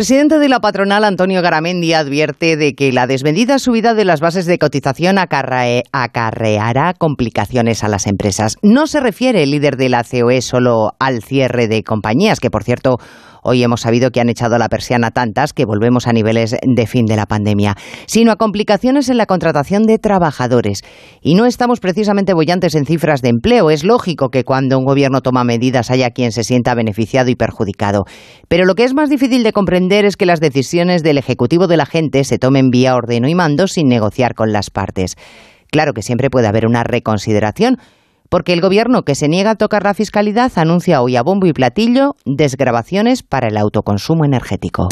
Presidente de la patronal, Antonio Garamendi, advierte de que la desmedida subida de las bases de cotización acarreará complicaciones a las empresas. No se refiere el líder de la COE solo al cierre de compañías, que por cierto Hoy hemos sabido que han echado la persiana tantas que volvemos a niveles de fin de la pandemia, sino a complicaciones en la contratación de trabajadores. Y no estamos precisamente bollantes en cifras de empleo. Es lógico que cuando un gobierno toma medidas haya quien se sienta beneficiado y perjudicado. Pero lo que es más difícil de comprender es que las decisiones del Ejecutivo de la gente se tomen vía ordeno y mando sin negociar con las partes. Claro que siempre puede haber una reconsideración, porque el gobierno que se niega a tocar la fiscalidad anuncia hoy a bombo y platillo desgrabaciones para el autoconsumo energético.